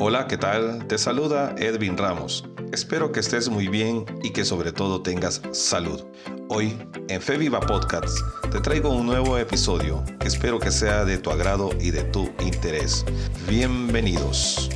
Hola, ¿qué tal? Te saluda Edwin Ramos. Espero que estés muy bien y que sobre todo tengas salud. Hoy, en Fe Viva te traigo un nuevo episodio que espero que sea de tu agrado y de tu interés. Bienvenidos.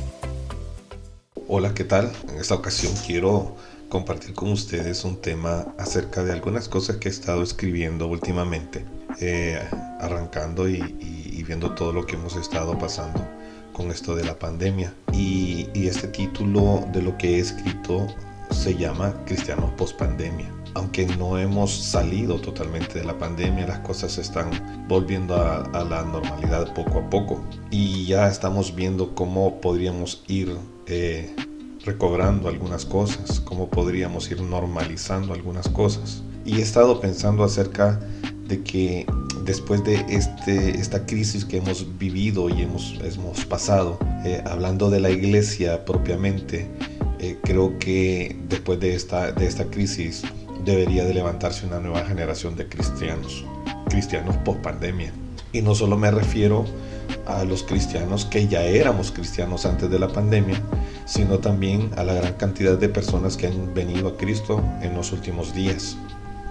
Hola, ¿qué tal? En esta ocasión quiero compartir con ustedes un tema acerca de algunas cosas que he estado escribiendo últimamente, eh, arrancando y viendo todo lo que hemos estado pasando con esto de la pandemia. Y, este título de lo que he escrito se llama Cristianos post pandemia. Aunque no hemos salido totalmente de la pandemia, las cosas están volviendo a, la normalidad poco a poco. Y ya estamos viendo cómo podríamos ir eh, recobrando algunas cosas, cómo podríamos ir normalizando algunas cosas. Y he estado pensando acerca de que después de este, esta crisis que hemos vivido y hemos, hemos pasado, eh, hablando de la iglesia propiamente, eh, creo que después de esta, de esta crisis debería de levantarse una nueva generación de cristianos, cristianos post pandemia. Y no solo me refiero a los cristianos que ya éramos cristianos antes de la pandemia, sino también a la gran cantidad de personas que han venido a Cristo en los últimos días.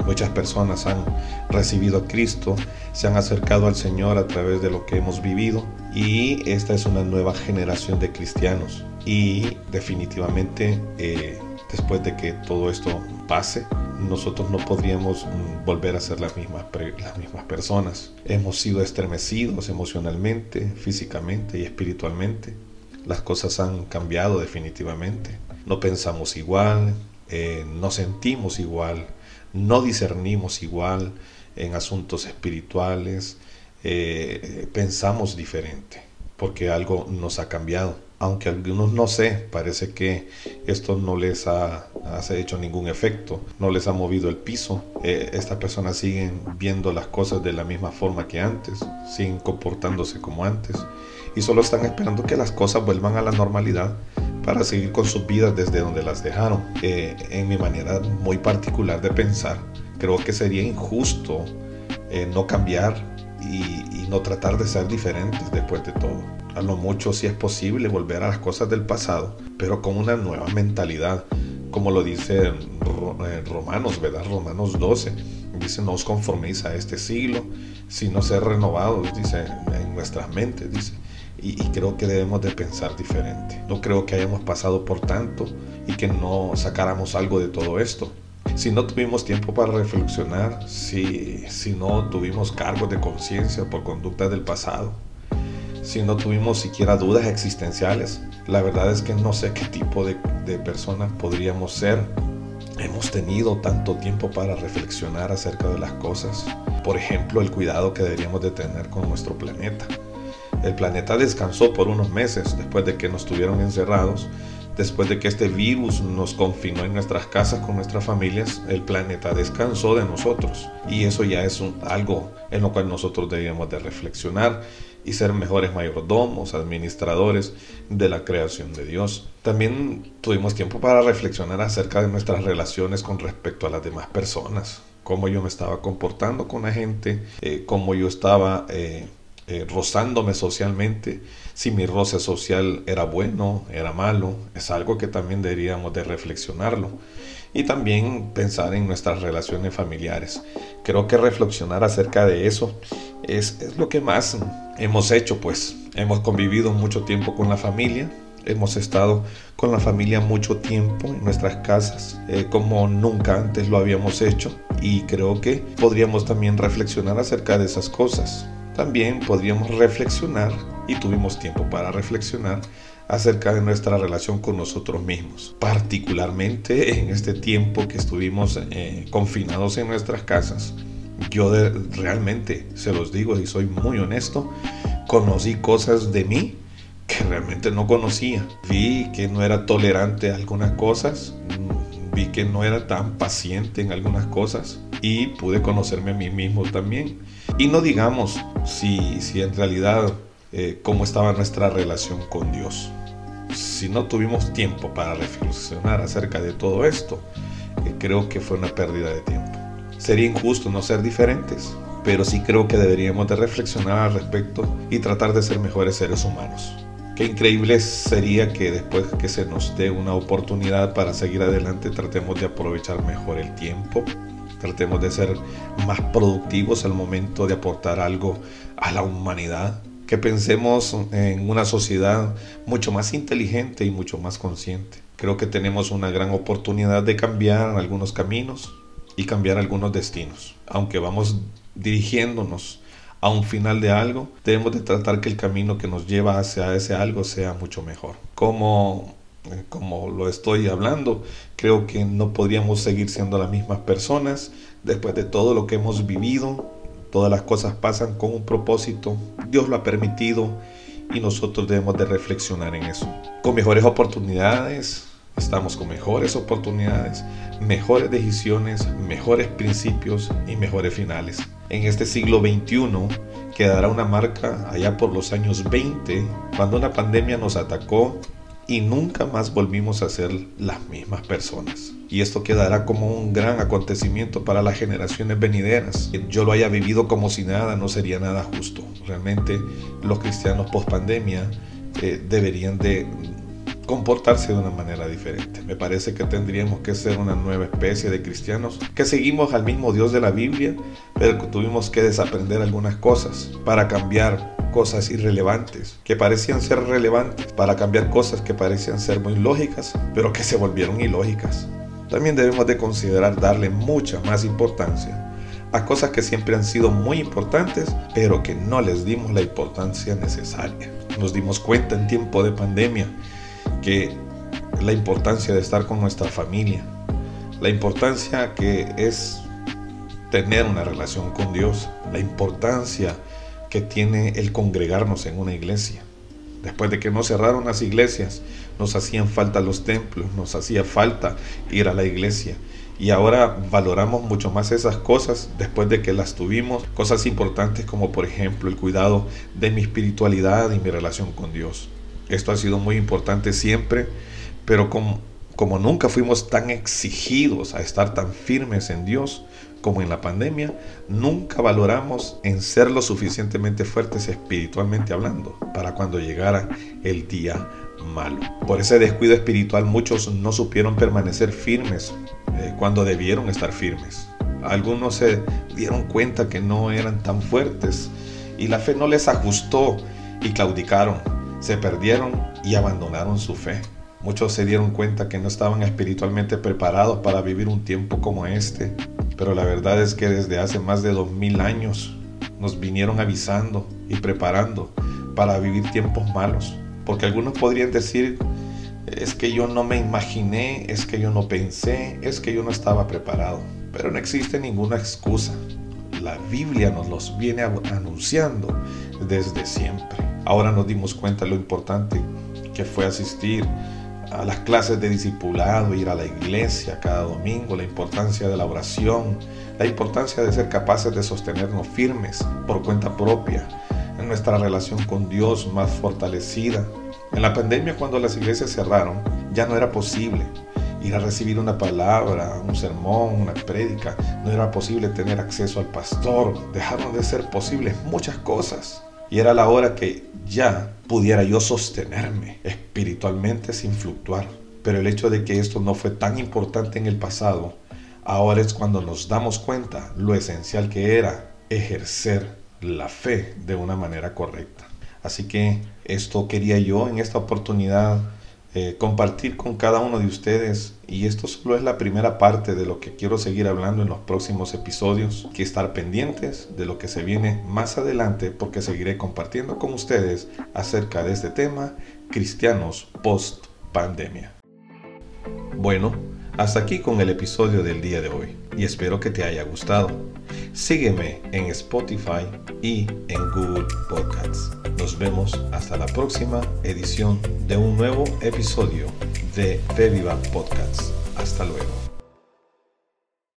Muchas personas han recibido a Cristo, se han acercado al Señor a través de lo que hemos vivido y esta es una nueva generación de cristianos. Y definitivamente eh, después de que todo esto pase, nosotros no podríamos mm, volver a ser las mismas, las mismas personas. Hemos sido estremecidos emocionalmente, físicamente y espiritualmente. Las cosas han cambiado definitivamente. No pensamos igual, eh, no sentimos igual, no discernimos igual en asuntos espirituales, eh, pensamos diferente, porque algo nos ha cambiado. Aunque algunos no sé, parece que esto no les ha, hecho ningún efecto, no les ha movido el piso. Eh, estas personas siguen viendo las cosas de la misma forma que antes, siguen comportándose como antes y solo están esperando que las cosas vuelvan a la normalidad para seguir con sus vidas desde donde las dejaron. Eh, en mi manera muy particular de pensar, creo que sería injusto eh, no cambiar y, no tratar de ser diferentes después de todo. A lo mucho si es posible volver a las cosas del pasado, pero con una nueva mentalidad, como lo dice eh, Romanos, ¿verdad? Romanos 12. Dice, no os conforméis a este siglo, sino ser renovados, dice, en nuestras mentes, dice y, creo que debemos de pensar diferente. No creo que hayamos pasado por tanto y que no sacáramos algo de todo esto. Si no tuvimos tiempo para reflexionar, si, si no tuvimos cargos de conciencia por conductas del pasado, si no tuvimos siquiera dudas existenciales, la verdad es que no sé qué tipo de, de personas podríamos ser. Hemos tenido tanto tiempo para reflexionar acerca de las cosas. Por ejemplo, el cuidado que deberíamos de tener con nuestro planeta. El planeta descansó por unos meses después de que nos tuvieron encerrados, después de que este virus nos confinó en nuestras casas con nuestras familias, el planeta descansó de nosotros. Y eso ya es algo en lo cual nosotros debemos de reflexionar y ser mejores mayordomos, administradores de la creación de Dios. También tuvimos tiempo para reflexionar acerca de nuestras relaciones con respecto a las demás personas, cómo yo me estaba comportando con la gente, eh, cómo yo estaba... Eh, eh, rozándome socialmente, si mi roce social era bueno, era malo, es algo que también deberíamos de reflexionarlo. Y también pensar en nuestras relaciones familiares. Creo que reflexionar acerca de eso es, lo que más hemos hecho, pues hemos convivido mucho tiempo con la familia, hemos estado con la familia mucho tiempo en nuestras casas, eh, como nunca antes lo habíamos hecho, y creo que podríamos también reflexionar acerca de esas cosas. También podríamos reflexionar, y tuvimos tiempo para reflexionar, acerca de nuestra relación con nosotros mismos, particularmente en este tiempo que estuvimos eh, confinados en nuestras casas. Yo realmente, se los digo y soy muy honesto, conocí cosas de mí que realmente no conocía. Vi que no era tolerante a algunas cosas, vi que no era tan paciente en algunas cosas y pude conocerme a mí mismo también. Y no digamos si, si en realidad eh, cómo estaba nuestra relación con Dios. Si no tuvimos tiempo para reflexionar acerca de todo esto, eh, creo que fue una pérdida de tiempo. Sería injusto no ser diferentes, pero sí creo que deberíamos de reflexionar al respecto y tratar de ser mejores seres humanos Qué increíble sería que después que se nos dé una oportunidad para seguir adelante tratemos de aprovechar mejor el tiempo, tratemos de ser más productivos al momento de aportar algo a la humanidad, que pensemos en una sociedad mucho más inteligente y mucho más consciente. Creo que tenemos una gran oportunidad de cambiar algunos caminos y cambiar algunos destinos. Aunque vamos dirigiéndonos a un final de algo, debemos de tratar que el camino que nos lleva hacia ese algo sea mucho mejor. Como como lo estoy hablando, creo que no podríamos seguir siendo las mismas personas después de todo lo que hemos vivido. Todas las cosas pasan con un propósito, Dios lo ha permitido y nosotros debemos de reflexionar en eso. Con mejores oportunidades, estamos con mejores oportunidades, mejores decisiones, mejores principios y mejores finales. En este siglo XXI quedará una marca allá por los años 20, cuando una pandemia nos atacó y nunca más volvimos a ser las mismas personas. Y esto quedará como un gran acontecimiento para las generaciones venideras. Que yo lo haya vivido como si nada no sería nada justo. Realmente los cristianos post pandemia eh, deberían de comportarse de una manera diferente. Me parece que tendríamos que ser una nueva especie de cristianos que seguimos al mismo Dios de la Biblia, pero tuvimos que desaprender algunas cosas para cambiar cosas irrelevantes que parecían ser relevantes, para cambiar cosas que parecían ser muy lógicas, pero que se volvieron ilógicas. También debemos de considerar darle mucha más importancia a cosas que siempre han sido muy importantes, pero que no les dimos la importancia necesaria. Nos dimos cuenta en tiempo de pandemia que la importancia de estar con nuestra familia, la importancia que es tener una relación con Dios, la importancia que tiene el congregarnos en una iglesia. Después de que nos cerraron las iglesias, nos hacían falta los templos, nos hacía falta ir a la iglesia. Y ahora valoramos mucho más esas cosas después de que las tuvimos. Cosas importantes como por ejemplo el cuidado de mi espiritualidad y mi relación con Dios. Esto ha sido muy importante siempre, pero como, como nunca fuimos tan exigidos a estar tan firmes en Dios, como en la pandemia, nunca valoramos en ser lo suficientemente fuertes espiritualmente hablando para cuando llegara el día malo. Por ese descuido espiritual muchos no supieron permanecer firmes eh, cuando debieron estar firmes. Algunos se dieron cuenta que no eran tan fuertes y la fe no les ajustó y claudicaron, se perdieron y abandonaron su fe. Muchos se dieron cuenta que no estaban espiritualmente preparados para vivir un tiempo como este pero la verdad es que desde hace más de dos mil años nos vinieron avisando y preparando para vivir tiempos malos. Porque algunos podrían decir, es que yo no me imaginé, es que yo no pensé, es que yo no estaba preparado. Pero no existe ninguna excusa. La Biblia nos los viene anunciando desde siempre. Ahora nos dimos cuenta de lo importante que fue asistir a las clases de discipulado, ir a la iglesia cada domingo, la importancia de la oración, la importancia de ser capaces de sostenernos firmes por cuenta propia, en nuestra relación con Dios más fortalecida. En la pandemia cuando las iglesias cerraron, ya no era posible ir a recibir una palabra, un sermón, una prédica, no era posible tener acceso al pastor, dejaron de ser posibles muchas cosas. Y era la hora que ya pudiera yo sostenerme espiritualmente sin fluctuar. Pero el hecho de que esto no fue tan importante en el pasado, ahora es cuando nos damos cuenta lo esencial que era ejercer la fe de una manera correcta. Así que esto quería yo en esta oportunidad eh, compartir con cada uno de ustedes y esto solo es la primera parte de lo que quiero seguir hablando en los próximos episodios, que estar pendientes de lo que se viene más adelante porque seguiré compartiendo con ustedes acerca de este tema, cristianos post pandemia. Bueno, hasta aquí con el episodio del día de hoy y espero que te haya gustado. Sígueme en Spotify y en Google Podcasts. Nos vemos hasta la próxima edición de un nuevo episodio de Fe Viva Podcasts. Hasta luego.